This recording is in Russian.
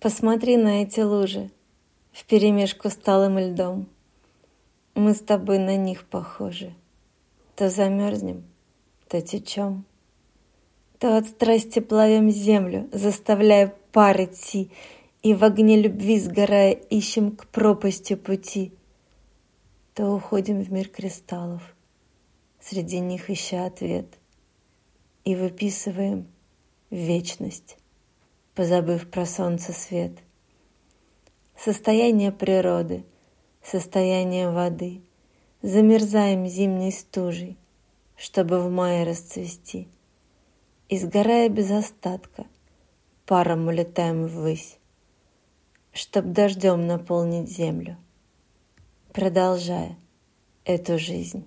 Посмотри на эти лужи вперемешку с талым льдом. Мы с тобой на них похожи. То замерзнем, то течем. То от страсти плавим землю, заставляя пар идти, И в огне любви сгорая ищем к пропасти пути. То уходим в мир кристаллов, среди них ища ответ, И выписываем вечность, позабыв про солнце свет. Состояние природы, состояние воды, Замерзаем зимней стужей, чтобы в мае расцвести. И сгорая без остатка, паром улетаем ввысь, Чтоб дождем наполнить землю, продолжая эту жизнь.